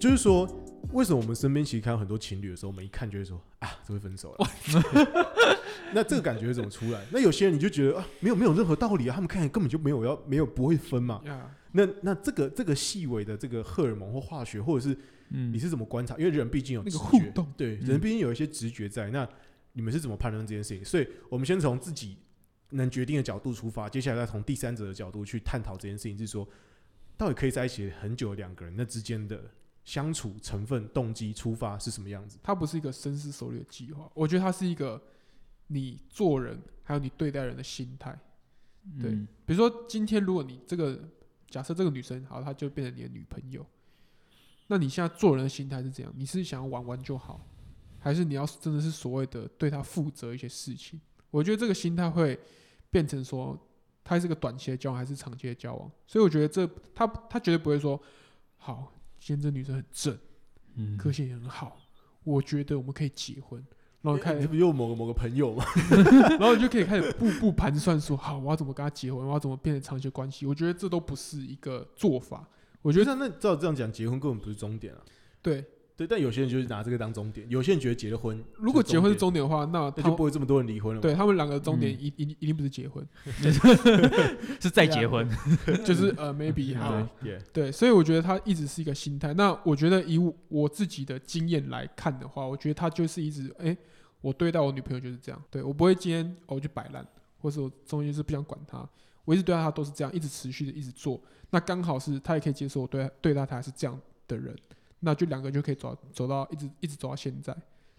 就是说，为什么我们身边其实看到很多情侣的时候，我们一看就会说啊，这会分手了。那这个感觉怎么出来？那有些人你就觉得啊，没有没有任何道理啊，他们看起来根本就没有要没有不会分嘛。呀，那那这个这个细微的这个荷尔蒙或化学，或者是嗯你是怎么观察？因为人毕竟有那个互动对，嗯人毕竟有一些直觉在。那你们是怎么判断这件事情？所以我们先从自己能决定的角度出发，接下来再从第三者的角度去探讨这件事情，是说到底可以在一起很久的两个人那之间的相处成分、动机、出发是什么样子？它不是一个深思熟虑的计划，我觉得它是一个你做人还有你对待人的心态。对嗯比如说今天如果你这个假设这个女生好，她就变成你的女朋友，那你现在做人的心态是怎样？你是想要玩玩就好，还是你要真的是所谓的对她负责一些事情？我觉得这个心态会变成说，她是个短期的交往还是长期的交往？所以我觉得这他他绝对不会说，好，今天这女生很正，嗯个性也很好，我觉得我们可以结婚。然后开始你不又某个某个朋友吗？然后你就可以开始步步盘算说，好，我要怎么跟他结婚，我要怎么变成长期的关系。我觉得这都不是一个做法。我我觉得觉得那照这样讲，结婚根本不是终点啊。对，对，但有些人就是拿这个当终点，有些人觉得结了婚，如果结婚是终终点的话，那，那他就不会这么多人离婚了嘛。对他们两个的终点嗯。一一一定不是结婚，是再结婚，就是呃 maybe 哈对，yeah，对，所以我觉得他一直是一个心态。那我觉得以我我自己的经验来看的话，我觉得他就是一直哎、我对待我女朋友就是这样，对我不会今天哦我就摆烂，或者我中间是不想管她，我一直对待她都是这样，一直持续的一直做。那刚好是她也可以接受我对对待她是这样的人，那就两个就可以走走到一直一直走到现在。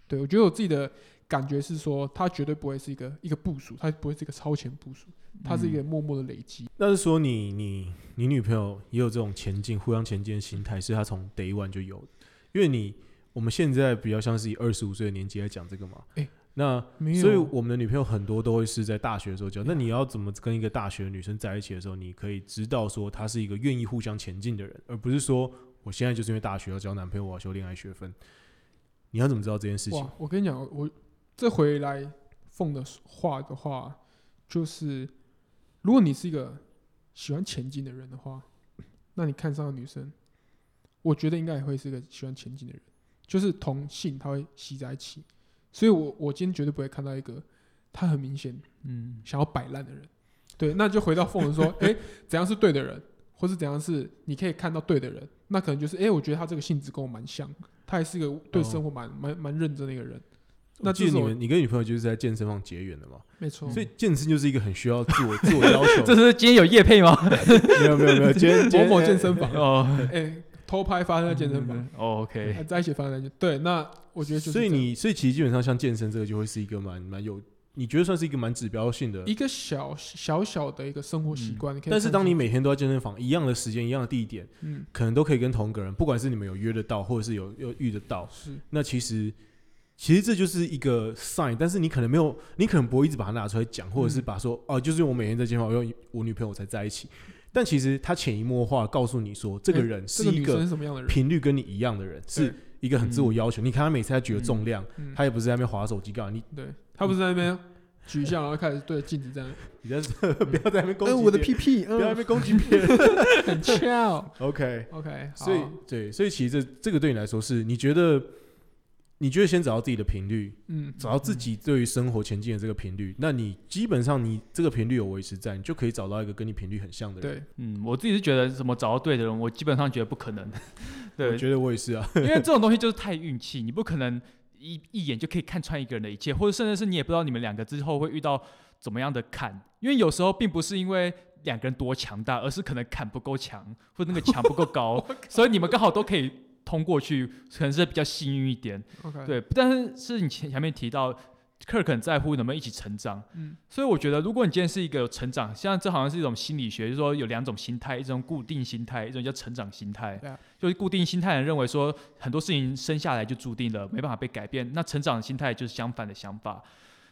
对我觉得我自己的感觉是说，他绝对不会是一个一个部署，他不会是一个超前部署，他是一个默默的累积。那是说你你你女朋友也有这种前进、互相前进的心态，是她从 day one 就有的。因为你我们现在比较像是以二十五岁的年纪来讲这个嘛，哎那，所以我们的女朋友很多都会是在大学的时候交。那你要怎么跟一个大学的女生在一起的时候，你可以知道说她是一个愿意互相前进的人，而不是说我现在就是因为大学要交男朋友，我要修恋爱学分。你要怎么知道这件事情？，我跟你讲，我这回来凤的话的话，就是如果你是一个喜欢前进的人的话，那你看上的女生，我觉得应该也会是一个喜欢前进的人，就是同性他会吸在一起，所以我我今天绝对不会看到一个他很明显嗯想要摆烂的人。对，那就回到凤人说，哎、怎样是对的人，或是怎样是你可以看到对的人，那可能就是，哎、我觉得他这个性质跟我蛮像，他还是一个对生活蛮蛮蛮认真的一个人。那我记得这是我你们你跟女朋友就是在健身房结缘的嘛，没错，所以健身就是一个很需要自我自我要求。这是今天有夜配吗？没有没有没有，今天某某健身房，哦哎、偷拍发生在健身房，哦，OK，还在一起发生在健对，那我觉得就是所以你所以其实基本上像健身这个就会是一个蛮蛮有，你觉得算是一个蛮指标性的。一个小小小的一个生活习惯。但是当你每天都在健身房，一样的时间、一样的地点，嗯可能都可以跟同一个人，不管是你们有约得到，或者是有有遇得到，是那其实其实这就是一个 sign，但是你可能没有，你可能不会一直把它拿出来讲，或者是嗯把说、哦，就是我每天在健身房，因我女朋友才在一起。但其实他潜移默化告诉你说，这个哎人是一个？频率跟你一样的人，是一个很自我要求。你看他每次他举的重量，嗯，他也不是在那边划手机干嘛，你对他不是在那边举一下，然后开始对着镜子这样，你在不要在那边攻击、嗯，我的屁，屁，不要在那嗯，边攻击别人。很翘。OK，OK，所以对，所以其实这这个对你来说是，你觉得你觉得先找到自己的频率，嗯，找到自己对于生活前进的这个频率，那你基本上你这个频率有维持在，你就可以找到一个跟你频率很像的人。对，嗯，我自己是觉得怎么找到对的人，我基本上觉得不可能，对我，觉得我也是啊。因为这种东西就是太运气，你不可能一一眼就可以看穿一个人的一切，或者甚至是你也不知道你们两个之后会遇到怎么样的坎，因为有时候并不是因为两个人多强大，而是可能坎不够强，或者那个墙不够高，所以你们刚好都可以通过去，可能是比较幸运一点。对，但是是你前前面提到。克尔很在乎能不能一起成长，嗯，所以我觉得，如果你今天是一个有成长，像这好像是一种心理学，就是说有两种心态，一种固定心态，一种叫成长心态。对啊就是固定心态人认为说很多事情生下来就注定了，没办法被改变。那成长心态就是相反的想法。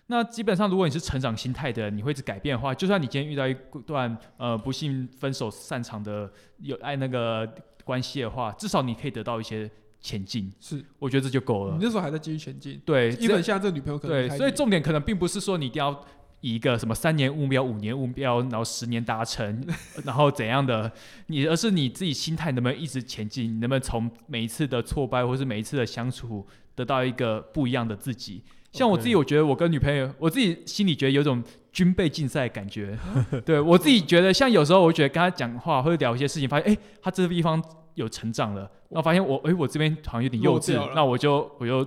那基本上，如果你是成长心态的人，你会一直改变的话，就算你今天遇到一段呃不幸分手散场的有爱那个关系的话，至少你可以得到一些前进。是我觉得这就够了。你那时候还在继续前进，对，基本现在这个女朋友可能对，所以重点可能并不是说你一定要以一个什么三年目标、五年目标，然后十年达成，然后怎样的，你而是你自己心态能不能一直前进，你能不能从每一次的挫败或是每一次的相处得到一个不一样的自己。像我自己，我觉得我跟女朋友，我自己心里觉得有种军备竞赛的感觉。对我自己觉得，像有时候我觉得跟她讲话或者聊一些事情，发现哎，她这个地方有成长了，然后发现我哎，我这边好像有点幼稚，那我就我就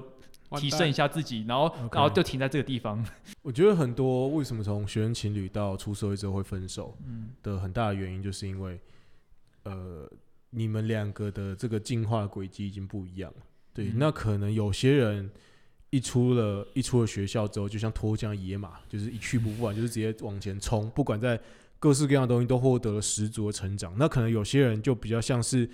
提升一下自己，然后然后就停在这个地方。我觉得很多为什么从学生情侣到出社会之后会分手，的很大的原因就是因为，呃，你们两个的这个进化轨迹已经不一样了。对，那可能有些人。一出了一出了学校之后，就像脱缰野马，就是一去不复返，就是直接往前冲。不管在各式各样的东西，都获得了十足的成长。那可能有些人就比较像是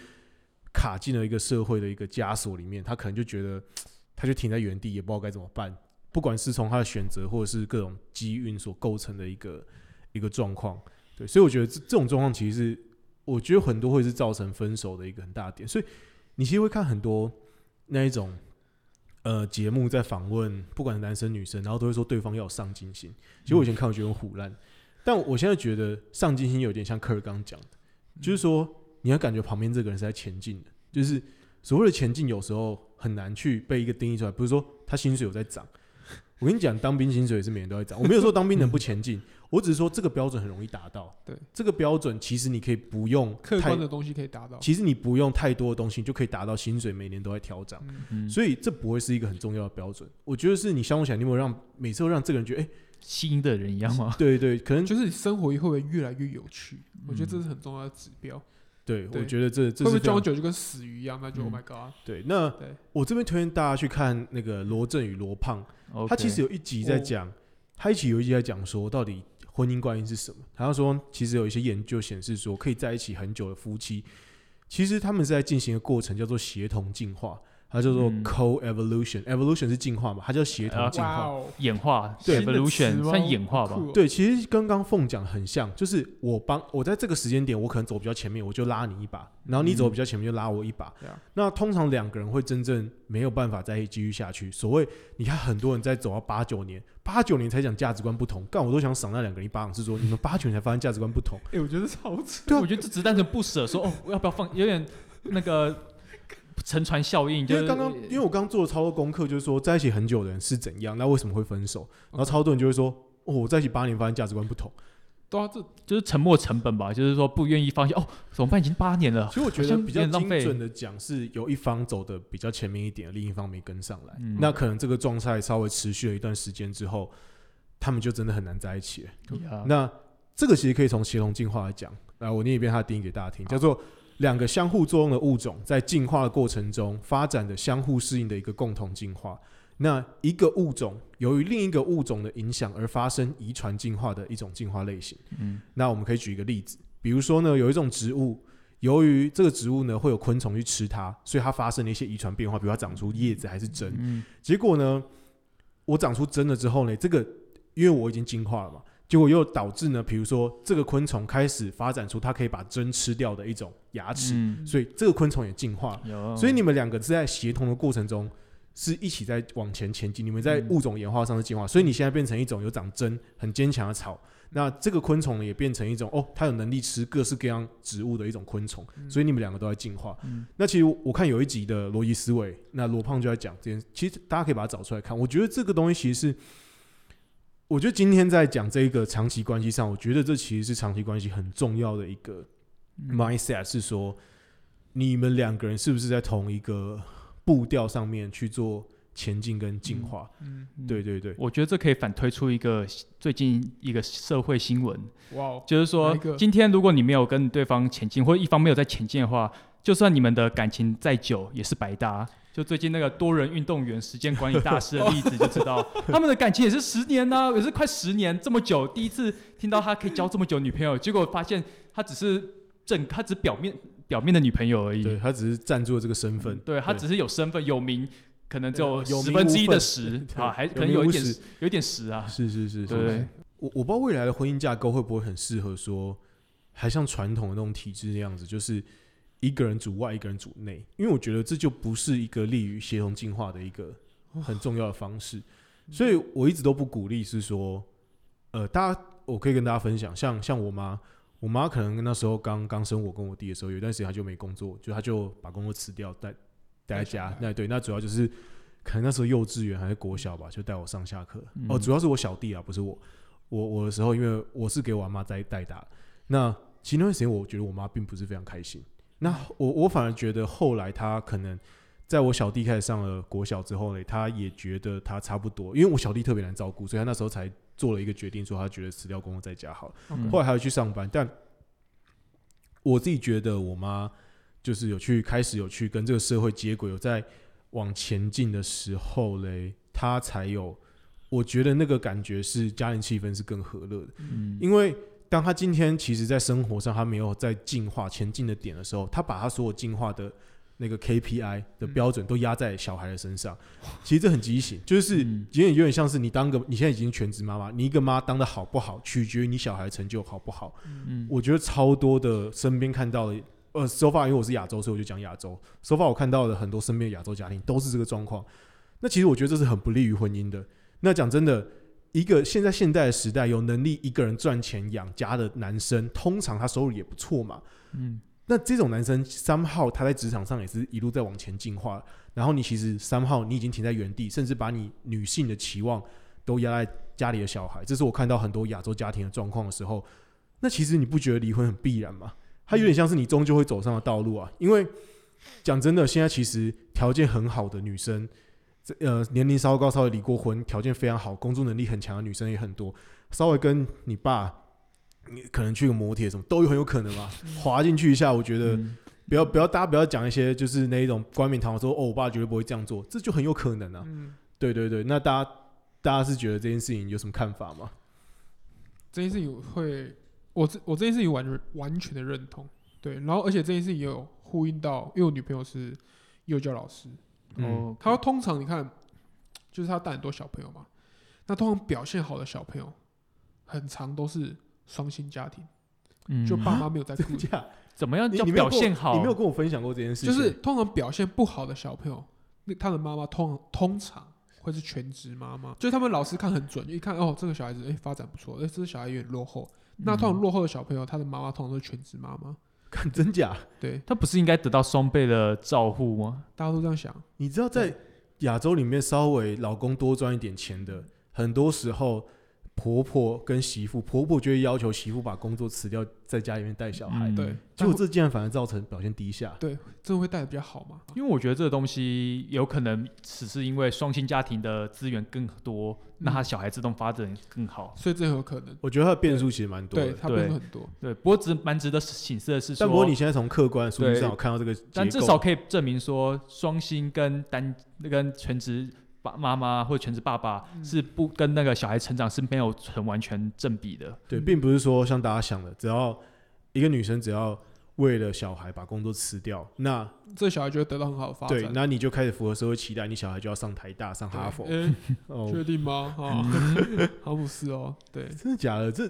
卡进了一个社会的一个枷锁里面，他可能就觉得 他就停在原地，也不知道该怎么办。不管是从他的选择，或者是各种机运所构成的一个一个状况，对，所以我觉得这这种状况其实是我觉得很多会是造成分手的一个很大的点。所以你其实会看很多那一种。呃，节目在访问，不管男生女生，然后都会说对方要有上进心。其实我以前看我觉得很虎烂，但我现在觉得上进心有点像科尔刚讲的，就是说你要感觉旁边这个人是在前进的，就是所谓的前进，有时候很难去被一个定义出来。不是说他薪水有在涨，我跟你讲，当兵薪水也是每年都在涨。我没有说当兵能不前进。我只是说这个标准很容易达到，对这个标准其实你可以不用客观的东西可以达到，其实你不用太多的东西就可以达到薪水每年都在调涨，所以这不会是一个很重要的标准。我觉得是你相处起来，你有没有让每次都让这个人觉得哎，新的人一样吗？对对，可能就是生活会不会越来越有趣？我觉得这是很重要的指标。对，我觉得这这会不会交往久就跟死鱼一样？那就 Oh my God！对，那我这边推荐大家去看那个罗振宇罗胖，他其实有一集在讲，他一起有一集在讲说到底。婚姻关系是什么？他说，其实有一些研究显示说，可以在一起很久的夫妻，其实他们是在进行的过程叫做协同进化。它叫做 co-evolution，evolution 是进化嘛？它叫协同进化、演化。对，evolution 算演化吧？对，其实跟刚凤讲很像，就是我帮我在这个时间点，我可能走比较前面，我就拉你一把，然后你走比较前面就拉我一把。那通常两个人会真正没有办法再继续下去。所谓你看很多人在走到八九年，八九年才讲价值观不同，干我都想赏那两个人一巴掌，是说你们八九年才发现价值观不同。哎，我觉得超扯。对，我觉得这只是单纯不舍，说哦，我要不要放？有点那个。沉船效应，因为刚刚，因为我刚刚做了超多功课，就是说在一起很久的人是怎样，那为什么会分手？然后超多人就会说，哦，我在一起八年，发现价值观不同。对啊，这就是沉默成本吧，就是说不愿意放下。哦，怎么办？已经八年了。所以我觉得比较精准的讲，是有一方走的比较前面一点，另一方没跟上来。那可能这个状态稍微持续了一段时间之后，他们就真的很难在一起了。那这个其实可以从协同进化来讲。来，我念一遍它的定义给大家听，叫做。两个相互作用的物种在进化的过程中发展的相互适应的一个共同进化。那一个物种由于另一个物种的影响而发生遗传进化的一种进化类型。嗯，那我们可以举一个例子，比如说呢，有一种植物，由于这个植物呢会有昆虫去吃它，所以它发生了一些遗传变化，比如它长出叶子还是针。嗯，结果呢，我长出针了之后呢，这个因为我已经进化了嘛。结果又导致呢，比如说这个昆虫开始发展出它可以把针吃掉的一种牙齿，所以这个昆虫也进化。所以你们两个是在协同的过程中是一起在往前前进。你们在物种演化上的进化，所以你现在变成一种有长针、很坚强的草。那这个昆虫呢，也变成一种哦，它有能力吃各式各样植物的一种昆虫。所以你们两个都在进化。那其实我看有一集的逻辑思维，那罗胖就在讲这件，其实大家可以把它找出来看。我觉得这个东西其实是。我觉得今天在讲这一个长期关系上，我觉得这其实是长期关系很重要的一个 mindset，是说你们两个人是不是在同一个步调上面去做前进跟进化？嗯，对对对，我觉得这可以反推出一个最近一个社会新闻，哇，就是说今天如果你没有跟对方前进，或者一方没有在前进的话，就算你们的感情再久，也是白搭。就最近那个多人运动员时间管理大师的例子，就知道 他们的感情也是十年呢，也是快十年这么久。第一次听到他可以交这么久女朋友，结果发现他只是正，他只表面表面的女朋友而已。对他只是占住了这个身份，对他只是有身份有名，可能就有十分之一的十啊，还可能有一点有一点十啊。是是是，对。我我不知道未来的婚姻架构会不会很适合说，还像传统的那种体制那样子，就是。一个人主外，一个人主内，因为我觉得这就不是一个利于协同进化的一个很重要的方式，所以我一直都不鼓励是说呃，大家我可以跟大家分享，像像我妈，我妈可能那时候刚刚生我跟我弟的时候，有一段时间她就没工作，就她就把工作辞掉，待待在带。家那对，那主要就是可能那时候幼稚园还是国小吧，就带我上下课。嗯哦，主要是我小弟啊，不是我。我我的时候，因为我是给我阿妈带带大，那其实那段时间我觉得我妈并不是非常开心。那我我反而觉得后来她可能在我小弟开始上了国小之后呢，她也觉得他差不多，因为我小弟特别难照顾，所以他那时候才做了一个决定，说他觉得辞掉工作在家好了。嗯后来还要去上班，但我自己觉得我妈就是有去开始有去跟这个社会接轨，有在往前进的时候嘞，她才有，我觉得那个感觉是家庭气氛是更和乐的，嗯，因为当她今天其实在生活上她没有在进化前进的点的时候，她把她所有进化的。那个 KPI 的标准都压在小孩的身上，其实这很畸形，就是嗯有点有点像是你当个你现在已经全职妈妈，你一个妈当的好不好，取决于你小孩成就好不好。嗯我觉得超多的身边看到的，呃，so far 因为我是亚洲，所以我就讲亚洲。so far 我看到的很多身边的亚洲家庭都是这个状况。那其实我觉得这是很不利于婚姻的。那讲真的，一个现在现代的时代，有能力一个人赚钱养家的男生，通常他收入也不错嘛。嗯那这种男生三号他在职场上也是一路在往前进化，然后你其实三号你已经停在原地，甚至把你女性的期望都压在家里的小孩，这是我看到很多亚洲家庭的状况的时候，那其实你不觉得离婚很必然吗？它有点像是你终究会走上的道路啊，因为讲真的，现在其实条件很好的女生，呃年龄稍微高、稍微离过婚、条件非常好、工作能力很强的女生也很多，稍微跟你爸。你可能去个摩铁什么都有很有可能嘛，滑进去一下，我觉得嗯。不要不要，大家不要讲一些就是那一种冠冕堂皇说哦，我爸绝对不会这样做，这就很有可能啊。嗯，对对对，那大家大家是觉得这件事情有什么看法吗？这件事情会，我这我这件事情完全完全的认同，对，然后而且这件事情也有呼应到，因为我女朋友是幼教老师，嗯。哦，她通常你看，就是她带很多小朋友嘛，那通常表现好的小朋友，很长都是双薪家庭，嗯。就爸妈没有在顾。真，假？怎么样叫表现好？你没有跟我分享过这件事情，就是通常表现不好的小朋友，那他的妈妈通通常会是全职妈妈，就是他们老师看很准，一看哦这个小孩子哎、发展不错，哎、这个小孩有点落后，那通常嗯落后的小朋友，他的妈妈通常都是全职妈妈，看真假？对，他不是应该得到双倍的照护吗？大家都这样想，你知道在亚洲里面，稍微老公多赚一点钱的，很多时候婆婆跟媳妇，婆婆就会要求媳妇把工作辞掉，在家里面带小孩。嗯对，结果这竟然反而造成表现低下。对，真的会带的比较好嘛？因为我觉得这个东西有可能只是因为双薪家庭的资源更多，那他小孩自动发展更好。所以这很有可能，我觉得它的变数其实蛮多的。对他变数很多，对，不过值蛮值得醒思的是说，但不过你现在从客观的数据对上有看到这个结构，但至少可以证明说，双薪跟单跟全职爸妈妈或者全职爸爸嗯是不跟那个小孩成长是没有很完全正比的。对，嗯并不是说像大家想的，只要一个女生只要为了小孩把工作辞掉，那这小孩就会得到很好的发展。对，那你就开始符合社会期待，你小孩就要上台大、上哈佛。确定吗？啊，好不是哦，对，真的假的？这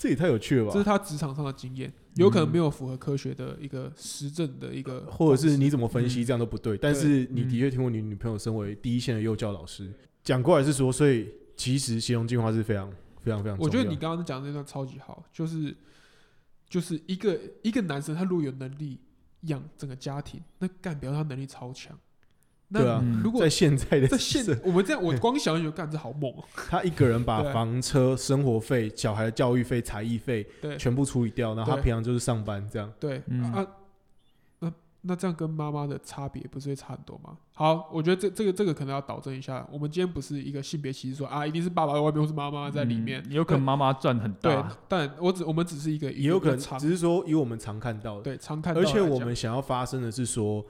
这也太有趣了吧这是？他职场上的经验，有可能没有符合科学的一个实证的一个或者是你怎么分嗯析，这样都不对。但是你的确听过你女朋友身为第一线的幼教老师讲过来是说，所以其实协同进化是非常非常非常。我觉得你刚刚讲的那段超级好，就是就是一个一个男生，他如果有能力养整个家庭，那干表示他能力超强。那对啊嗯如果在现在的在现社我们这样，我光想就干这好猛哦。他一个人把对房车、生活费、小孩的教育费、才艺费对全部处理掉，然后他对平常就是上班这样。对嗯啊，那那这样跟妈妈的差别不是会差很多吗？好，我觉得这这个这个可能要导正一下。我们今天不是一个性别歧视说啊，一定是爸爸在外面或是妈妈在里面，嗯有可能妈妈赚很对大。，但我只我们只是一个也有可能，常只是说以我们常看到的，对常看到而的来讲，且我们想要发生的是说，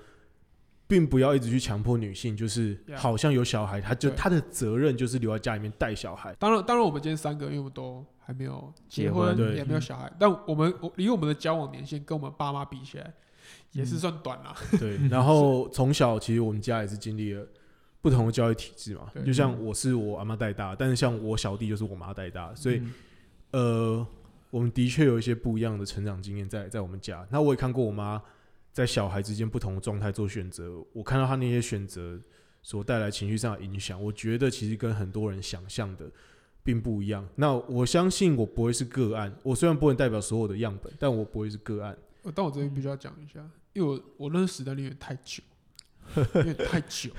并不要一直去强迫女性，就是好像有小孩，她就对她的责任就是留在家里面带小孩。当然，当然，我们今天三个，因为我们都还没有结结婚对也没有小孩，但我们我离我们的交往年限跟我们爸妈比起来，也是算短啦。对，然后从小其实我们家也是经历了不同的教育体制嘛，对就像我是我阿妈带大，但是像我小弟就是我妈带大，所以、嗯呃，我们的确有一些不一样的成长经验在在我们家。那我也看过我妈在小孩之间不同的状态做选择，我看到他那些选择所带来情绪上的影响，我觉得其实跟很多人想象的并不一样。那我相信我不会是个案，我虽然不能代表所有的样本，但我不会是个案。呃但我这边必须要讲一下，因为我我认识史丹利有点太久，有点太久，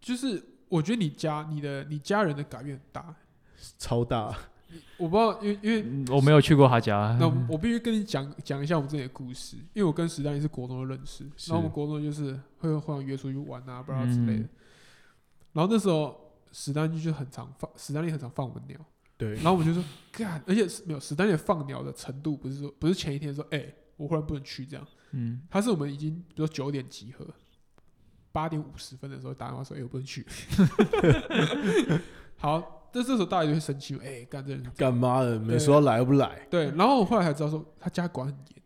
就是我觉得你家你的你家人的改变很大，超大，我不知道，因为因为嗯我没有去过他家。那我必须跟你讲讲一下我们这里的故事，因为我跟史丹利是国中的认识，是。然后我们国中就是会互相约出去玩啊，不知道之类的。嗯。然后那时候史丹利就很常放，史丹利很常放我们鸟，对。然，后我们就说干，而且没有史丹利放鸟的程度不是说不是前一天说哎、我忽然不能去这样，嗯，他是我们已经比如说九点集合，八点五十分的时候打电话说哎、我不能去，好，这这时候大家就会生气，哎、干这干妈的？没说来不来？对，然后我后来才知道说他家管很严。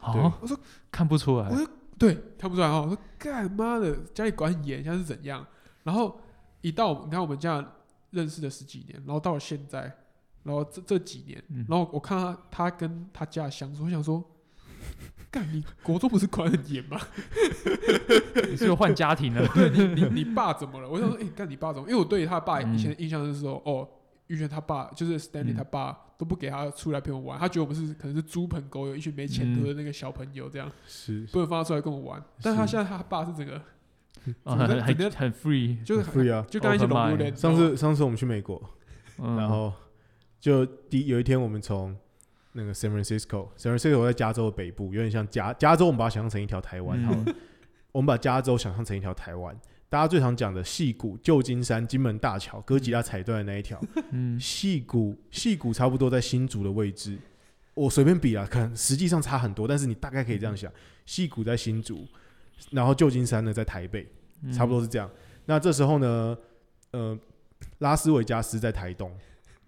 哦，我说看不出来我说。对，看不出来哦。我说干妈的，家里管很严，现在是怎样？然后一到你看我们这样认识了十几年，然后到了现在，然后这这几年，嗯然后我看他他跟他家的相处，我想说，干你国中不是管很严吗？你是不是换家庭了？对你你你爸怎么了？我想说，哎、干你爸怎么？因为我对他爸嗯以前的印象是说，哦，玉轩他爸就是 Stanley 嗯他爸都不给他出来陪我玩，他觉得我们是可能是猪朋狗友，一群没前途的那个小朋友这样，是不能放他出来跟我玩。但他现在他爸是整个哦整个整个很很很 free。就是很 free 啊。就跟他一起 Open 融入 mind 人。上次上次我们去美国，嗯然后就第有一天我们从那个 San Francisco，San Francisco 在加州的北部，有点像加加州，我们把它想象成一条台湾好了。嗯我们把加州想象成一条台湾，大家最常讲的戏谷、旧金山、金门大桥、哥吉拉踩断的那一条，嗯 戏谷戏谷差不多在新竹的位置。我随便比啊，可能实际上差很多，但是你大概可以这样想：戏谷在新竹，然后旧金山呢在台北，嗯差不多是这样。那这时候呢，呃，拉斯维加斯在台东，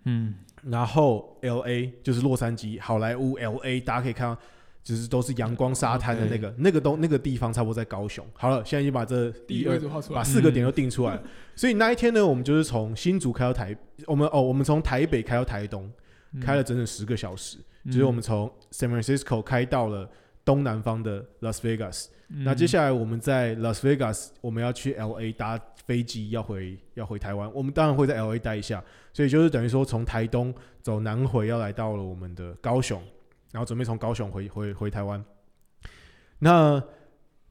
嗯然后 L A 就是洛杉矶、好莱坞 L A，大家可以看到，就是都是阳光沙滩的那个、那个东那个地方，差不多在高雄。好了，现在已经把这第二把，四个点都定出来了。所以那一天呢，我们就是从新竹开到台，我们哦，我们从台北开到台东，嗯开了整整十个小时，就是我们从 San Francisco 开到了东南方的 Las Vegas。那接下来我们在 Las Vegas，我们要去 L A 搭飞机要回要回台湾，我们当然会在 L A 待一下，所以就是等于说从台东走南回，要来到了我们的高雄，然后准备从高雄回回回台湾。那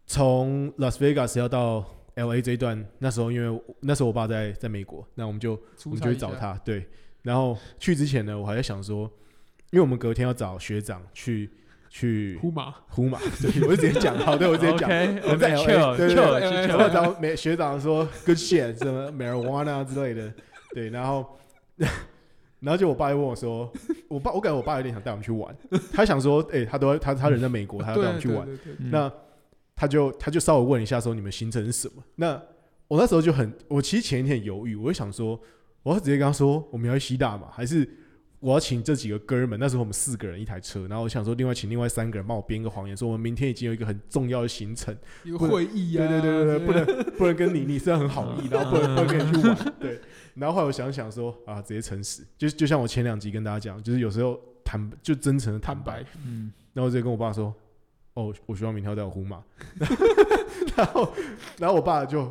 从 Las Vegas 要到 L A 这一段，那时候因为那时候我爸在在美国，那我们就我们就去找他，对。然后去之前呢，我还在想说，因为我们隔天要找学长去去呼马，呼马，对，我就直接讲，好，对我直接讲。我们在对然后。找美学长说 good shit 什么 marijuana 之类的，对，然后然后就我爸就问我说，我爸我感觉我爸有点想带我们去玩，他想说，哎、他都他他人在美国，他要带我们去玩，那他就他就稍微问一下说你们行程是什么？那我那时候就很，我其实前一天很犹豫，我就想说，我要直接跟他说我们要去西大嘛，还是我要请这几个哥们？那时候我们四个人一台车，然后我想说另外请另外三个人帮我编个谎言，说我们明天已经有一个很重要的行程，一个不能会议啊，对对对对对，不能不能跟你，你虽然很好意，然后不能不能跟你去玩，对。然后后来我想想说啊，直接诚实，就就像我前两集跟大家讲，就是有时候坦就真诚的坦坦白白，，嗯，然后我直接跟我爸说：“哦，我希望明天要带我呼马。” 然后，然后我爸就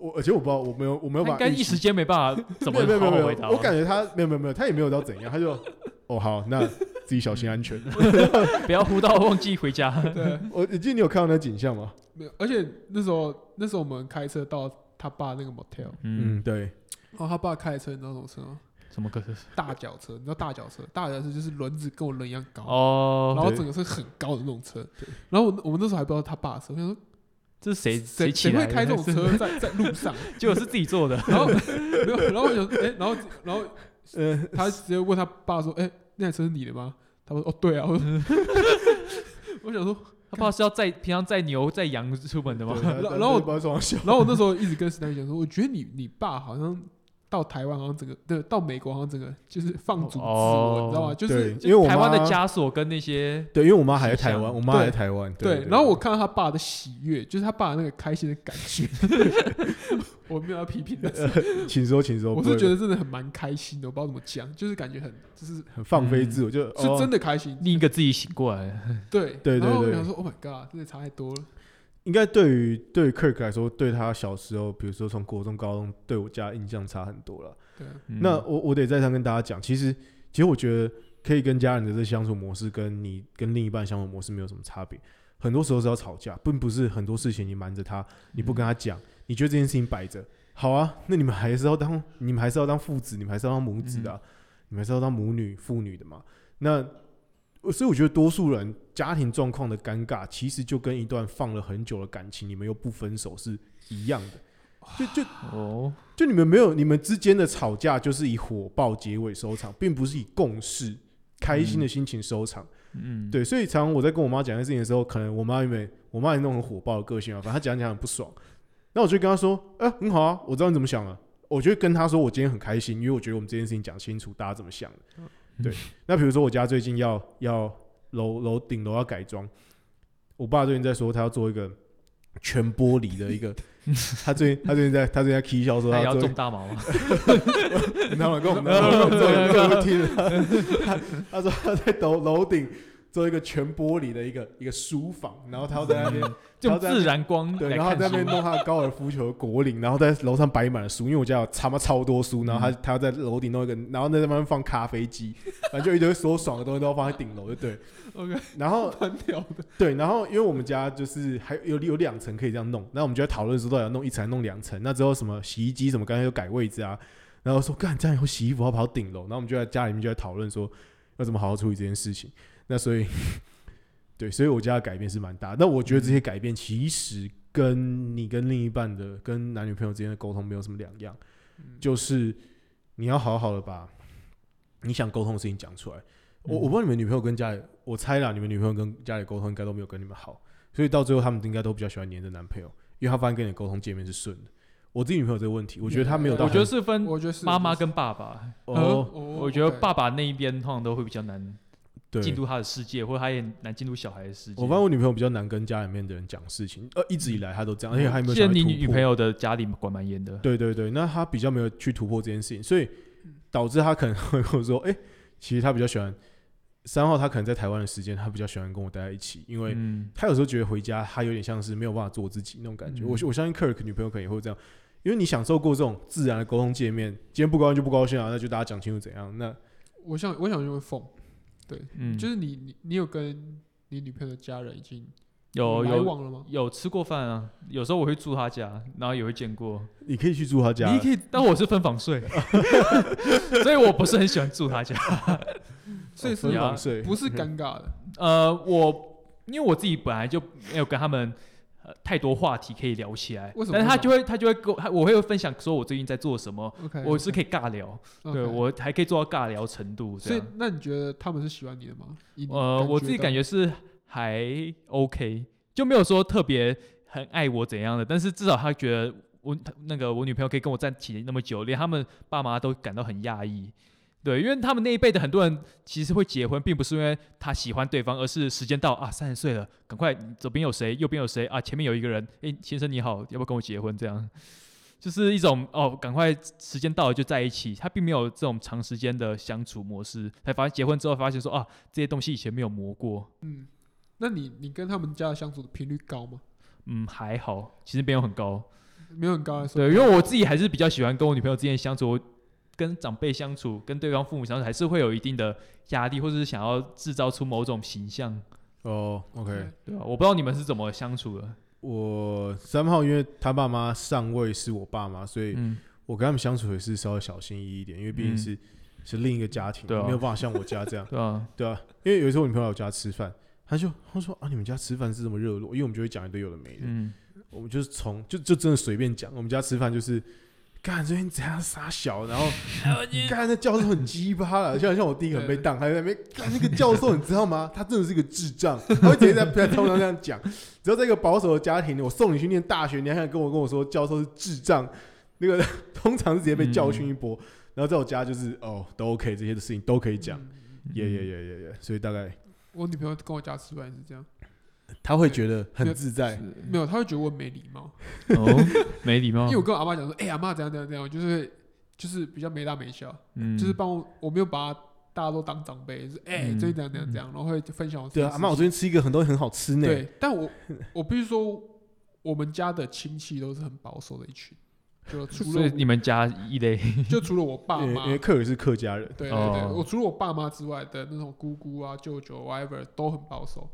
我，而且我不知道，我没有，我没有把应该办法预期一时间没办法 怎么没有没有没有好好回答。我感觉他没有没有没有，他也没有到怎样，他就哦好，那自己小心安全。不要呼到忘记回家。对，我你记得你有看到那景象吗？没有，而且那时候那时候我们开车到他爸那个 motel，嗯，嗯，对，然后他爸开的车，你知道什么车吗？什么车？大脚车，你知道大脚车？大脚车就是轮子跟我人一样高，然哦，然后整个是很高的那种车。然后我我们那时候还不知道他爸的车，我想说这是谁谁谁会开这种车在 在路上？结果是自己做的。然后没有，然后我想哎，然后然后 呃，他直接问他爸说：“哎，那台车是你的吗？”他说：“哦，对啊。”我说 我想说，他爸是要载平常载牛载羊出门的吗？然后然后我然后我那时候一直跟史丹利讲说，我觉得你你爸好像到台湾好像整个对到美国好像整个就是放逐自我，你知道吗？就是，因为我台湾的枷锁跟那些对，因为我妈还在台湾，我妈还在台湾，对，然后我看到他爸的喜悦，就是他爸那个开心的感觉，我没有要批评的，请说，请说，我是觉得真的很蛮开心的，我不知道怎么讲，就是感觉很就是很放飞自我，就是真的。开心，另一个自己醒过来。对然后我对对对想说，Oh my God，真的差太多了，应该对于对于 Kirk 来说，对他小时候，比如说从国中、高中，对我家印象差很多了。对那我我得再三跟大家讲，其实其实我觉得可以跟家人的这相处模式，跟你跟另一半相处模式没有什么差别。很多时候是要吵架，并不是很多事情你瞒着他，你不跟他讲，你觉得这件事情摆着，好啊，那你们还是要当你们还是要当父子，你们还是要当母子的啊、你们还是要当母女父女的嘛。那所以我觉得多数人家庭状况的尴尬，其实就跟一段放了很久的感情，你们又不分手是一样的。就就哦，就你们没有，你们之间的吵架就是以火爆结尾收场，并不是以共识、开心的心情收场。嗯，对，所以常常我在跟我妈讲这件事情的时候，可能我妈因为我妈也那种很火爆的个性啊，反正她讲讲很不爽，那我就跟她说，哎、很好啊，我知道你怎么想了。我就会跟她说，我今天很开心，因为我觉得我们这件事情讲清楚，大家怎么想的。对，那比如说我家最近要要楼楼顶楼要改装，我爸最近在说他要做一个全玻璃的一个，他最近他最近在他最近在 K 笑说他要种大毛吗？他们跟我们 跟我们听，他他说他在楼楼顶做一个全玻璃的一个一个书房，然后他要在那边用自然光对，然后。在那边弄他的高尔夫球的果岭，然后在楼上摆满了书，因为我家有他妈超多书，然后他他要在楼顶弄一个，然后在那边放咖啡机，反正就一堆所有爽的东西都要放在顶楼，就对。OK，然后的。对，然后因为我们家就是还有有两层可以这样弄，那我们就在讨论说到底要弄一层还是弄两层，那之后什么洗衣机什么刚才又改位置啊，然后说干这样以后洗衣服要跑顶楼，然后我们就在家里面就在讨论说要怎么好好处理这件事情。那所以 对，所以我家的改变是蛮大，那我觉得这些改变其实跟你跟另一半的跟男女朋友之间的沟通没有什么两样，就是你要好好的把你想沟通的事情讲出来。我我不知道你们女朋友跟家里，我猜啦，你们女朋友跟家里沟通应该都没有跟你们好，所以到最后他们应该都比较喜欢黏着男朋友，因为他发现跟你沟通界面是顺的。我自己女朋友这个问题，我觉得她没有到我很，觉得是分我觉得是妈妈跟爸爸，哦，哦我觉得爸爸那一边通常都会比较难对，进入他的世界，或者他也难进入小孩的世界。我发现我女朋友比较难跟家里面的人讲事情，呃，一直以来她都这样，而且还没有记得你女朋友的家里管蛮严的，对对对，那她比较没有去突破这件事情，所以导致她可能会跟我说，哎、其实她比较喜欢三号，她可能在台湾的时间，她比较喜欢跟我待在一起，因为嗯，她有时候觉得回家，她有点像是没有办法做自己那种感觉。嗯我我相信 Kirk 女朋友可能也会这样，因为你享受过这种自然的沟通界面，今天不高兴就不高兴啊，那就大家讲清楚怎样。那我想我想就会疯，嗯，就是你你你有跟你女朋友的家人已经有有往了吗？有吃过饭啊，有时候我会住他家，然后也会见过。你可以去住她家你，可以，但我是分房睡，所以我不是很喜欢住他家。所以是分房睡，不是尴尬的？呃，我因为我自己本来就没有跟他们呃太多话题可以聊起来，为什么但是他就会他就会跟我，他我会分享说我最近在做什么我是可以尬聊，对我还可以做到尬聊程度所以。那你觉得他们是喜欢你的吗？呃，我自己感觉是还 OK，就没有说特别很爱我怎样的，但是至少他觉得我他那个我女朋友可以跟我在一起那么久，连他们爸妈都感到很讶异。对，因为他们那一辈的很多人其实会结婚，并不是因为他喜欢对方，而是时间到啊，三十岁了，赶快左边有谁，右边有谁啊，前面有一个人，诶，先生你好，要不要跟我结婚？这样就是一种哦，赶快时间到了就在一起，他并没有这种长时间的相处模式，才发现结婚之后发现说啊，这些东西以前没有磨过，嗯，那你你跟他们家相处的频率高吗？嗯，还好，其实没有很高。没有很高对，因为我自己还是比较喜欢跟我女朋友之间相处，我跟长辈相处，跟对方父母相处，还是会有一定的压力，或者是想要制造出某种形象，哦，OK。对吧、我不知道你们是怎么相处的。我三号，因为他爸妈上位是我爸妈，所以嗯，我跟他们相处也是稍微小心翼翼一点，因为毕竟嗯是、是另一个家庭，没有办法像我家这样，对啊，对啊，因为有一次我女朋友来我家吃饭，她就她说啊，你们家吃饭是这么热络，因为我们就会讲一堆有的没的，嗯，我们就是从就就真的随便讲，我们家吃饭就是。干最近怎样傻小，然后 干那教授很鸡巴了，像像我弟很被当，还在那边干那个教授你知道吗？他真的是个智障，他会直接在在通常这样讲。只要在一个保守的家庭，我送你去念大学，你还想跟我跟我说教授是智障，那个通常是直接被教训一波。然后在我家就是哦都 OK，这些的事情都可以讲，嗯也也也也也，所以大概我女朋友跟我家吃饭也是这样，他会觉得很自在。没有，他会觉得我很没礼貌，哦，没礼貌。因为，我跟我阿妈讲说，哎、阿妈怎样怎样怎样，就是就是比较没大没小，嗯，就是帮我，我没有把大家都当长辈，就是哎，嗯。最近怎样怎样怎样，然后会分享我对啊，阿妈，我最近吃一个很多很好吃呢。对，但我我必须说，我们家的亲戚都是很保守的一群，就除了所以你们家一类，就除了我爸因为妈，因为克尔是客家人，对对对，哦。我除了我爸妈之外的那种姑姑啊、舅舅、whatever 都很保守，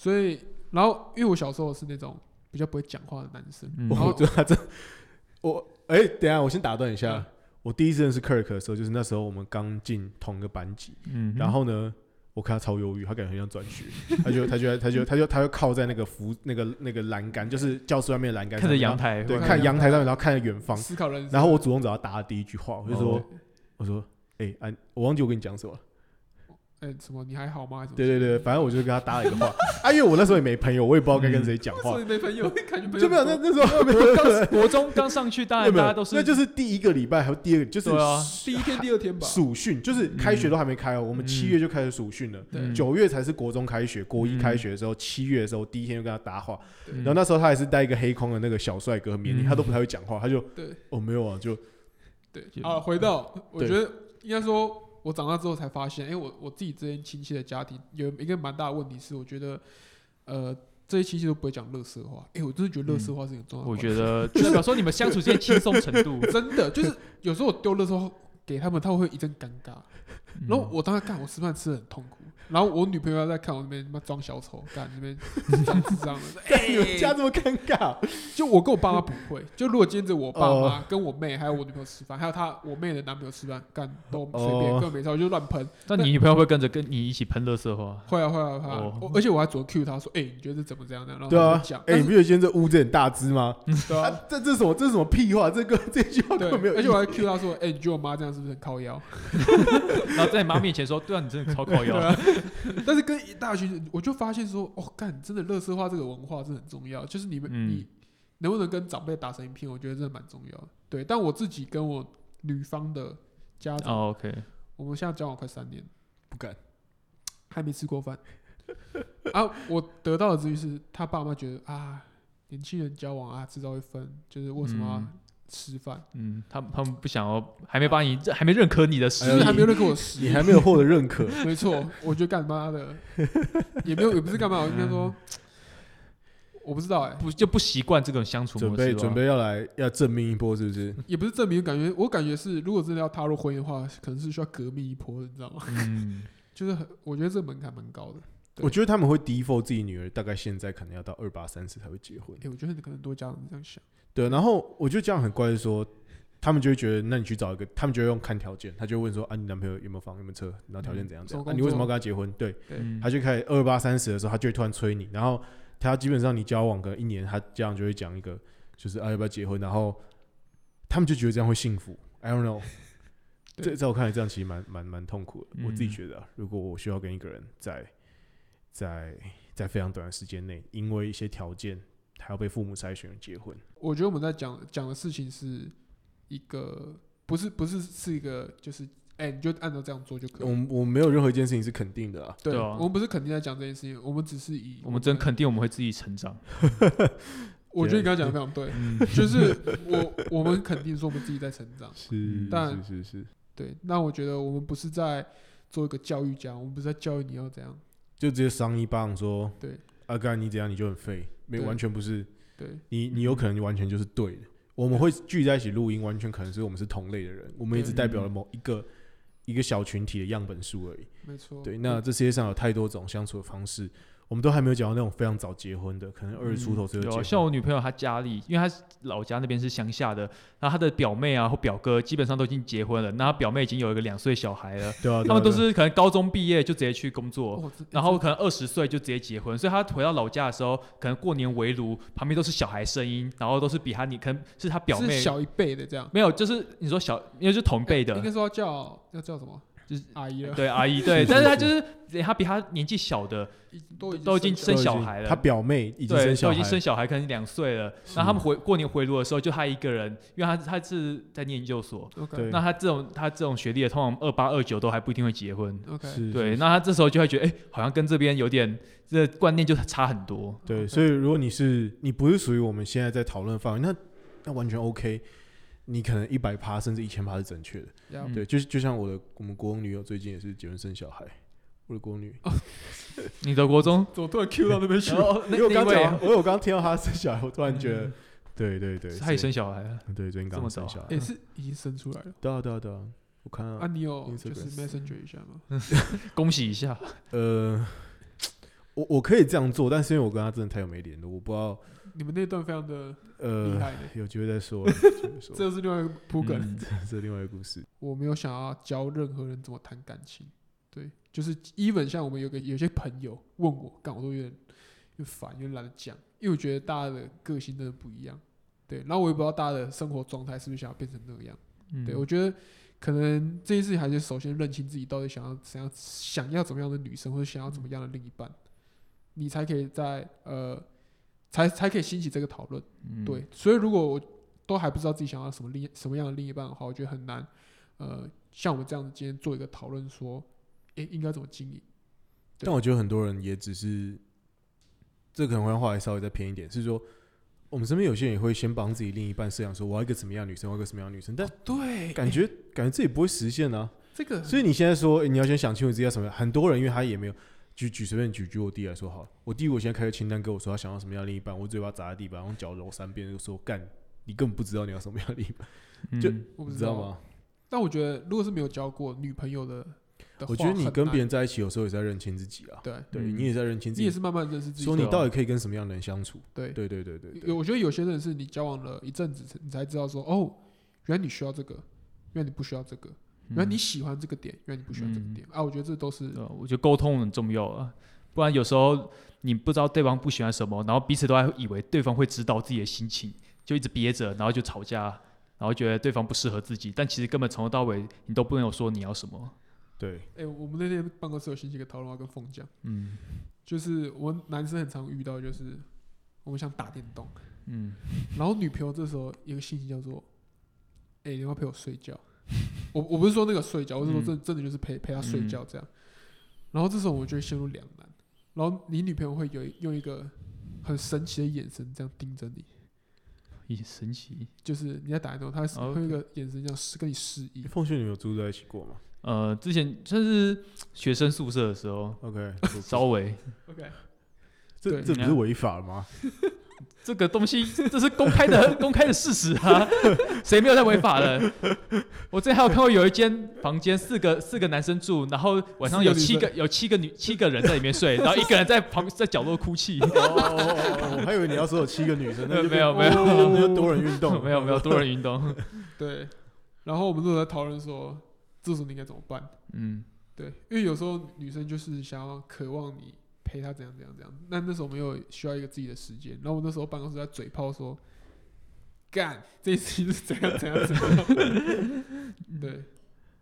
所以然后因为我小时候是那种比较不会讲话的男生，嗯。然后我就他这 我哎、等一下我先打断一下，嗯。我第一次认识 Kirk 的时候，就是那时候我们刚进同一个班级，嗯，然后呢，我看他超忧郁，他感觉很想转学，他就他就他就他就他就靠在那个扶那个那个栏杆，就是教室外面的栏杆看着阳台，对，看看阳台上面，然后看着远方，思考人生。然后我主动找他答的第一句话，我就说、哦。我说哎、安，我忘记我跟你讲什么了。哎、什么你还好吗？对对对，反正我就跟他搭了一个话啊，因为我那时候也没朋友，我也不知道该跟谁讲话所，以没朋友，感觉朋友就没有那那时候没有我刚国中刚上去，当然大家都是那就是第一个礼拜还有第二个就是啊第一天、第二天吧。暑训，就是开学都还没开哦，我们七月就开始暑训了。对嗯九月才是国中开学，国一嗯开学的时候，七月的时候第一天就跟他搭话，然后那时候他还是带一个黑框的那个小帅哥，很绵密，嗯他都不太会讲话，他就对哦没有啊，就对啊，回到我觉得应该说，我长大之后才发现，哎、我我自己这些亲戚的家庭有一个蛮大的问题是，我觉得呃这些亲戚都不会讲乐色话。哎、我真的觉得乐色话是很重要的我。觉得代 表说你们相处之间轻松程度，真的就是 有时候我丢乐色话给他们，他们会一阵尴尬。嗯然后我当时干，我吃饭吃的很痛苦。然后我女朋友在看我那边他妈装小丑，干那边装智障的。哎你们家这么尴尬，就我跟我爸妈不会，就如果今天只有我爸哦妈跟我妹还有我女朋友吃饭，还有她我妹的男朋友吃饭，干都随便，哦根本没差，我就乱喷。那你女朋友会跟着跟你一起喷乐色话？会啊会啊会啊而且我还主动 cue 她说，哎，你觉得这怎么这样这样？然后讲，，哎，你不觉得今天这屋子很大只吗？对啊啊，这这什么？这是什么屁话？这个这句话根本没有，而且我还 cue 她说，哎，你觉得我妈这样是不是很靠腰？然后在你妈面前说，对啊，你真的超靠腰。但是跟一大群，我就发现说，哦，干，真的乐色化这个文化真的很重要，就是你们嗯你能不能跟长辈打成一片，我觉得真的蛮重要的。对，但我自己跟我女方的家长，哦，OK，我们现在交往快三年。不敢。还没吃过饭 啊！我得到的资讯是他爸妈觉得啊，年轻人交往啊，迟早会分，就是为什么吃饭？嗯，他们他们不想要，还没把你，还没认可你的是力，还没有认可我实力。你还没有获得认可，没错，我觉得干妈的也没有，也不是干嘛，我应该说，我不知道哎、不就不习惯这种相处模式准备准备要来要证明一波，是不是？也不是证明，感觉我感觉是，如果真的要踏入婚姻的话，可能是需要革命一波的，你知道吗？嗯，就是很，我觉得这门槛蛮高的。我觉得他们会 default 自己女儿，大概现在可能要到二八三十才会结婚哎、。我觉得可能很多家长这样想，对，然后我觉得这样很怪，是说他们就会觉得，那你去找一个，他们就会用看条件，他就会问说啊，你男朋友有没有房，有没有车，然后条件怎样怎样，什么工啊你为什么要跟他结婚？对，他就开始二八三十的时候，他就会突然催你，然后他基本上你交往个一年，他这样就会讲一个，就是啊要不要结婚，然后他们就觉得这样会幸福，I don't know。对在在我看来，这样其实蛮蛮蛮痛苦的。我自己嗯觉得、啊，如果我需要跟一个人在在在非常短的时间内，因为一些条件还要被父母筛选结婚，我觉得我们在讲讲的事情是一个，不是不是是一个，就是哎、你就按照这样做就可以。我们我们没有任何一件事情是肯定的啊。对，对啊我们不是肯定在讲这件事情，我们只是以我们真肯定我们会自己成长。我觉得你刚刚讲的非常对，嗯，就是我我们肯定说我们自己在成长，是但是是是，对。那我觉得我们不是在做一个教育家，我们不是在教育你要怎样，就直接伤一棒说，对阿干你怎样你就很废，没完全不是。对你你有可能完全就是对的。我们会聚在一起录音，完全可能是我们是同类的人，我们也只代表了某一个一个小群体的样本数而已。没错。对，那这世界上有太多种相处的方式，我们都还没有讲到那种非常早结婚的，可能二十出头就结有啊，像我女朋友她家里，因为她老家那边是乡下的，然后她的表妹啊或表哥基本上都已经结婚了，那她表妹已经有一个两岁小孩了，对啊，对啊他们都是可能高中毕业就直接去工作，哦，然后可能二十岁就直接结婚，所以她回到老家的时候，可能过年围炉旁边都是小孩声音，然后都是比她你可能是她表妹。小一辈的这样，没有，就是你说小，因为是同辈的。应，该说要叫要叫什么，就是阿姨了，对阿姨 对，但是他就是他比他年纪小的，都已经都已经生小孩了。他表妹已经，生小孩，都已经生小孩，可能两岁了。然后他们回过年回炉的时候，就他一个人，因为他他是在念研究所那他这种他这种学历的，通常二八二九都还不一定会结婚。OK，对，那他这时候就会觉得，哎、好像跟这边有点这个观念就差很多。对所以如果你是你不是属于我们现在在讨论范围，那那完全 OK。你可能一百趴甚至一千趴是正确的，对，就就像我的我们国中女友最近也是结婚生小孩，我的国女。你的国中，怎么突然 Q 到那边去？了，因为我刚讲，因为我刚听到她生小孩，我突然觉得嗯，对 对对，她也生小孩了，对，最近刚生小孩也、。是已经生出来了。对啊对啊对啊，我看啊，到你有就是 Messenger 一下吗？恭喜一下。呃，我我可以这样做，但是因为我跟他真的太久没联络，我不知道你们那段非常的厉呃，害的，有机会再说，这是另外一个铺梗。嗯 这是另外一个故事。我没有想要教任何人怎么谈感情，对，就是 even 像我们有个有些朋友问我，干我都有点有烦，有点懒得讲，因为我觉得大家的个性真的不一样，对，然后我也不知道大家的生活状态是不是想要变成那样，嗯。对我觉得可能这件事情还是首先认清自己到底想要怎样，想要怎么样的女生，或者想要怎么样的另一半，你才可以在呃，才才可以兴起这个讨论。嗯对，所以如果我都还不知道自己想要什么另什么样的另一半的话，我觉得很难。呃，像我们这样子今天做一个讨论，说，诶、应该怎么经营？但我觉得很多人也只是，这可能会话题稍微再偏一点，是说我们身边有些人也会先帮自己另一半设想说，我要一个怎么样的女生，我要一个什么样的女生，但对，感觉、感觉自己不会实现啊。这个，所以你现在说、诶你要先想清楚自己要什么样，很多人因为他也没有举举随便举举我弟来说好了，我弟我现在开个清单跟我说他想要什么样的另一半，我嘴巴砸在地板，用脚揉三遍，就说干，你根本不知道你要什么样的另一半，就嗯我不知道？你知道吗？但我觉得，如果是没有交过女朋友的，的我觉得你跟别人在一起有时候也是在认清自己啊，对，对嗯你也在认清自己，你也是慢慢认识自己。说你到底可以跟什么样的人相处，对，对对对对对有我觉得有些人是你交往了一阵子，你才知道说，哦，原来你需要这个，原来你不需要这个，原来你喜欢这个点，原来你不喜欢这个嗯点啊。我觉得这都是我觉得沟通很重要啊，不然有时候你不知道对方不喜欢什么，然后彼此都还以为对方会知道自己的心情，就一直憋着，然后就吵架，然后觉得对方不适合自己，但其实根本从头到尾你都不能有说你要什么。对，哎、我们那天办公室有兴起一个讨论，跟凤讲，嗯就是我男生很常遇到，就是我们想打电动，嗯，然后女朋友这时候有个信息叫做，哎、你要陪我睡觉？我我不是说那个睡觉，我是说嗯真真的就是陪陪他睡觉这样。然后这时候我就会陷入两难，然后你女朋友会有用一个很神奇的眼神这样盯着你，也神奇。就是你在打电动，她会哦会有一个眼神这样示跟你示意。凤轩你们有住在一起过吗呃，之前就是学生宿舍的时候，？OK，稍微 OK，这对这不是违法吗？这个东西，这是公开的 公开的事实啊，谁没有在违法的？我之前还有看过有一间房间，四个四个男生住，然后晚上有七个个有七个女七个人在里面睡，然后一个人在旁 在角落哭泣。哦我还以为你要说有七个女生，没有变没有哦那就多人运动，没有没有多人运动，对。然后我们都在讨论说，这时候你应该怎么办？嗯，对，因为有时候女生就是想要渴望你陪他怎样怎样怎样，那那时候我们又需要一个自己的时间，然后我那时候办公室在嘴炮说，干这一次是怎样怎样怎样，对，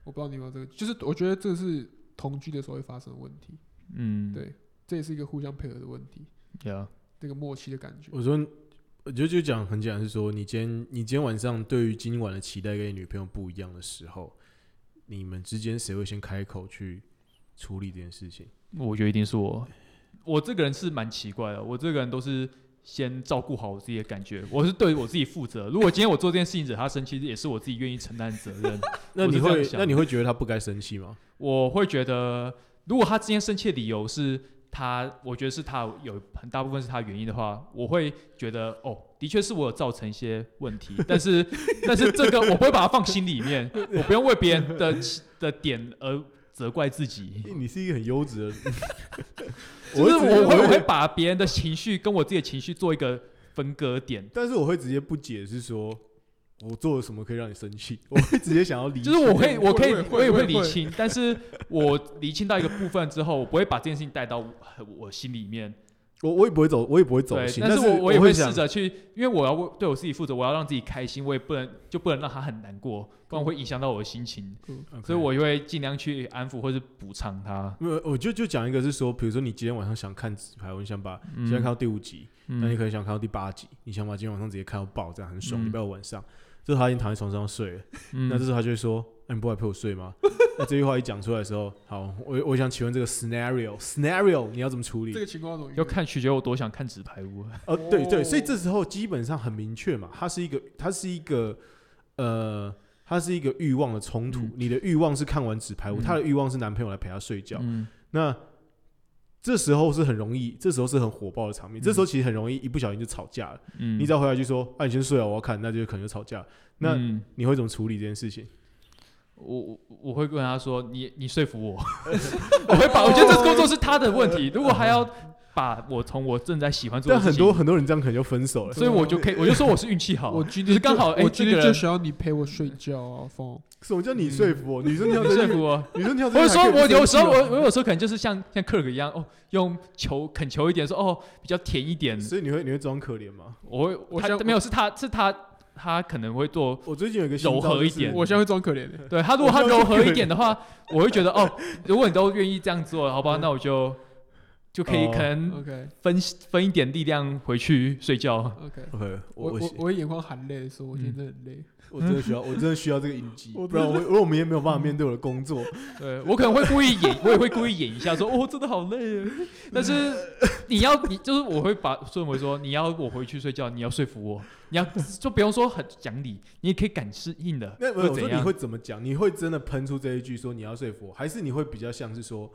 我不知道你有没有这个，就是我觉得这是同居的时候会发生的问题，嗯，对这也是一个互相配合的问题，对啊，这个默契的感觉。我说，我觉得就讲很简单，是说你今天你今天晚上对于今晚的期待跟你女朋友不一样的时候，你们之间谁会先开口去处理这件事情？我觉得一定是我，我这个人是蛮奇怪的，我这个人都是。先照顾好我自己的感觉，我是对我自己负责。如果今天我做这件事情惹他生气，也是我自己愿意承担责任。那你会那你会觉得他不该生气吗？我会觉得，如果他今天生气的理由是他，我觉得是他有很大部分是他原因的话，我会觉得哦，的确是我有造成一些问题，但是但是这个我不会把它放心里面，我不用为别人的的点而责怪自己。你是一个很优质的，就是？会我会我会。把别人的情绪跟我自己的情绪做一个分割点，但是我会直接不解释说，我做了什么可以让你生气？我会直接想要理，就是我会 我可以我也会。理清，但是我理清到一个部分之后，我不会把这件事情带到我我心里面。我我也不会走，我也不会走，心，但是我我也会试着去，因为我要为对我自己负责，我要让自己开心，我也不能就不能让他很难过，不然会影响到我的心情所以我就会尽量去安抚或是补偿他。没有，我就就讲一个是说，比如说你今天晚上想看纸牌，我想把今天看到第五集，那你嗯可能想看到第八集，你想把今天晚上直接看到爆，这样很爽。嗯礼拜五晚上，这时候他已经躺在床上睡了，嗯那这时候他就会说：“那、你不来陪我睡吗？” 那这句话一讲出来的时候，好，我我想请问这个 scenario scenario 你要怎么处理这？个情况怎么要看取决我多想看纸牌屋。呃，对对，哦所以这时候基本上很明确嘛，它是一个，它是一个，呃，它是一个欲望的冲突。嗯你的欲望是看完纸牌屋，嗯他的欲望是男朋友来陪他睡觉。嗯那这时候是很容易，这时候是很火爆的场面。嗯这时候其实很容易一不小心就吵架了。嗯，你只要回来就说：“啊，你先睡啊，我要看。”那就可能就吵架。那嗯你会怎么处理这件事情？我我我会跟他说，你你说服我，我会把，我觉得这工作是他的问题，如果还要把我从我正在喜欢做的但很情，多很多人这样可能就分手了。所以我就可以，我就说我是运气好，我 今天就是刚好，哎，我这今天就想要你陪我睡觉啊，风。什么叫你说服我？女生跳你这，说服我。女生跳这句或者说，还可以不我有时候我我有时候可能就是像像克尔一样，哦，用求恳求一点，说哦比较甜一点，所以你会你会装可怜吗？我会他没有是他是他他可能会做，我最近有一个新柔招就是和一点我现在会装可怜的。对他如果他柔和一点的话，我会觉得哦，如果你都愿意这样做，好吧，那我就就可以哦可能 OK 分分一点力量回去睡觉。OK，OK，我我我我我会眼眶含泪的说，我今天嗯真的很累。我真的需要，我真的需要这个影集，不然我会，我我们也没有办法面对我的工作。对我可能会故意演，我也会故意演一下，说哦真的好累啊。但是你要你就是我会把顺为说你要我回去睡觉，你要说服我，你要就不用说很讲理，你也可以敢适应的，那我说你会怎么讲？你会真的喷出这一句说你要说服我，还是你会比较像是说，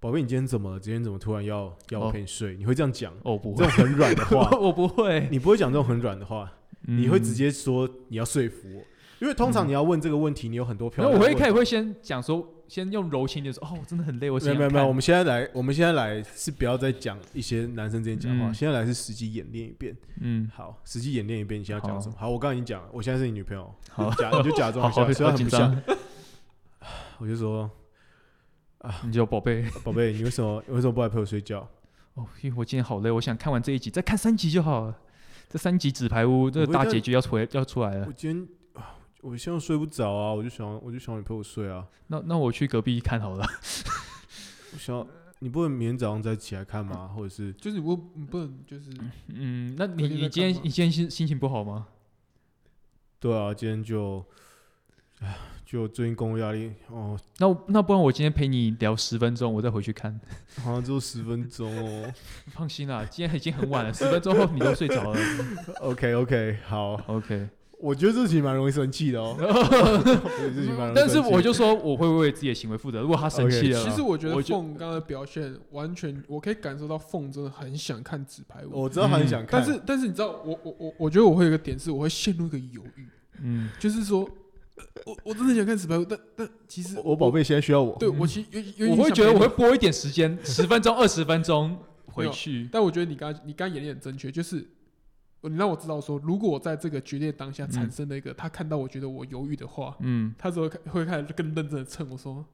宝贝，你今天怎么了？今天怎么突然要要我哦陪你睡？你会这样讲？哦不会这种，很软的话，我不会，你不会讲这种很软的话，你会直嗯。接说你要说服我，因为通常嗯你要问这个问题，你有很多漂那亮的问法。我会开始会先讲说，先用柔情一点说，哦，我真的很累，我想没有没有没有，我们们现在来，我们现在来是不要再讲一些男生之间讲话，嗯现在来是实际演练一遍。嗯，好，实际演练一遍，你现在要讲什么？好，我刚刚已经讲了，我现在是你女朋友，好假你就假装一 好，下，虽然很不像，张，我就说，你叫宝贝，宝贝，你为什么为什么不来陪我睡觉？哦，因为我今天好累，我想看完这一集，再看三集就好了。这三集纸牌屋这个大结局要出来要出来了我，今天啊我现在睡不着啊，我就想我就想你陪我睡啊，那那我去隔壁看好了。我想你不能明天早上再起来看吗？或者是就是我不你不能就是嗯，那你你今天你今天心心情不好吗？对啊，今天就，唉，就最近工作压力哦，那我那不然我今天陪你聊十分钟，我再回去看。好像只有十分钟哦。放心啦，今天已经很晚了，十分钟后你都睡着了。OK OK，好，OK，我觉得这题蛮容易生气的哦。但是我就说我会为自己的行为负责。如果他生气了，其实我觉得凤刚刚的表现完全，我可以感受到凤真的很想看纸牌屋。我知道他很想看，但是但是你知道，我我我我觉得我会有一个点是，我会陷入一个犹豫，嗯，就是说，呃我我真的想看纸牌屋，但但其实我宝贝现在需要我。对我其实有有我会觉得我会会，拨一点时间，十分钟、二十分钟 回去。但我觉得你刚你刚刚演的很正确，就是你让我知道说，如果我在这个决裂当下产生了一个他看到我觉得我犹豫的话，嗯，他只会开会开始更认真的蹭我说。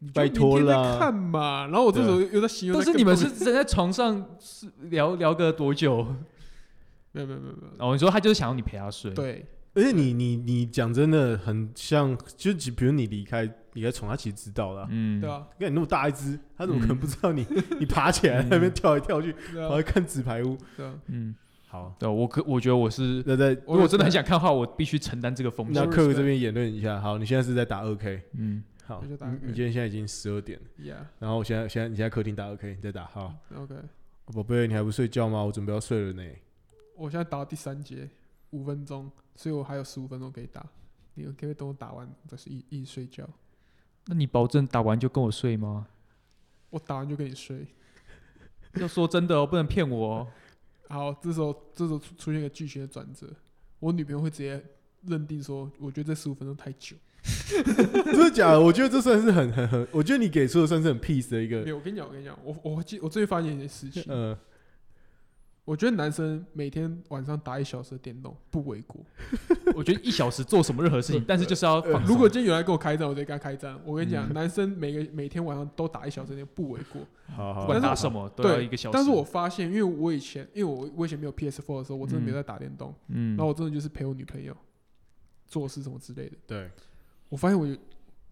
你拜托明天再啦看嘛。然后我这时候又在形容，但是你们是站在床上是聊聊个多久？没有没有没有没有，哦，你说他就是想要你陪他睡。，对，而且你你你讲真的很像，就比如你离开离开床，他其实知道了啊。嗯，对啊，你看你那么大一只，他怎么可能嗯不知道你？你爬起来那边跳来跳去，然后，看纸牌屋。对啊。嗯，好，对我可我觉得我是，那在如果真的很想看的话，我必须承担这个风险。那克这边言论一下。好，你现在是在打二 K。嗯，好，我就打你今天现在已经十二点了，Yeah，然后我现在现在你现在客厅打二 K，你在打。好，OK，宝贝，你还不睡觉吗？我准备要睡了呢。我现在打到第三节，五分钟，所以我还有十五分钟可以打。你可不可以等我打完再是一一直睡觉？那你保证打完就跟我睡吗？我打完就跟你睡。要说真的哦，不能骗我哦。好，这时候这时候出出现一个剧情的转折，我女朋友会直接认定说，我觉得这十五分钟太久。真的假的？我觉得这算是很很很，我觉得你给出的算是很 peace 的一个，没有，我跟你讲，我跟你讲，我我记我最近发现一件事情，呃，我觉得男生每天晚上打一小时的电动不为过。我觉得一小时做什么任何事情，但是就是要放松。如果今天有人跟我开战，我就跟他开战。我跟你讲，嗯男生每个每天晚上都打一小时电不为过。好好不管但是打什么都要对一个小时。但是我发现，因为我以前，因为我我以前没有 PS4 的时候，我真的没有在打电动，嗯然后我真的就是陪我女朋友做事什么之类的。对，我发现我有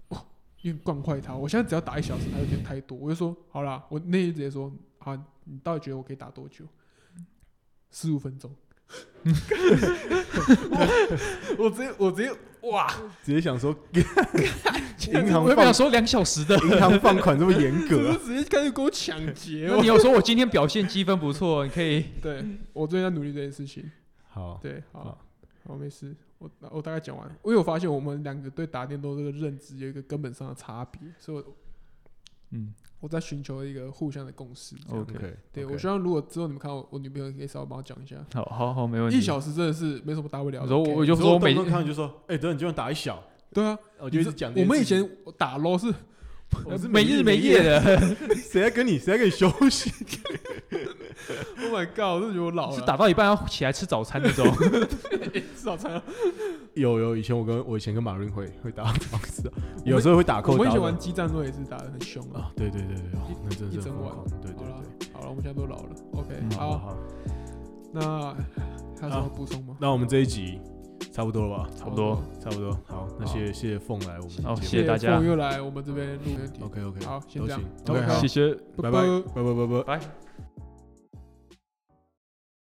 哇，有点惯坏他。我现在只要打一小时，还有点太多，我就说好啦，我那天直接说啊，你到底觉得我可以打多久？十五分钟。我 我直接我直接哇，直接想说，银行我也不放想说两小时的。银行放款这么严格直接开始给我抢劫那你有说我今天表现积分不错，你可以 对我最近在努力这件事情。好，对，好好，好，没事。我我大概讲完，因为我发现我们两个对打电动这个认知有一个根本上的差别，所以我嗯我在寻求一个互相的共识。，OK，OK，对 OK 我希望如果之后你们看我我女朋友，可以稍微帮我讲一下。好好好，没问题。一小时真的是没什么大不了的。我说 OK 我就说我每动不动看就说，哎，等你就算打一小，对啊，我就一直讲我们以。前打 LO 是我是没日没夜的，谁在跟你谁在跟你休息？Oh my God，我真的觉得我老了。是打到一半要起来吃早餐那种。吃 早餐啊，有有，以前我跟我以前跟马云会会打有时候会打扣我们以前玩激战队也是打的很凶啊。啊，对对对那真的是一整晚对对对。，好了，我们现在都老了。OK，好好，那还有什么补充吗？那我们这一集差不多了吧？差不多。差不多。好，那谢谢谢谢凤来我们好谢谢大家凤又来我们这边录。OK OK，好先都这样行 OK，OK，好谢，谢，拜拜拜拜拜拜。拜。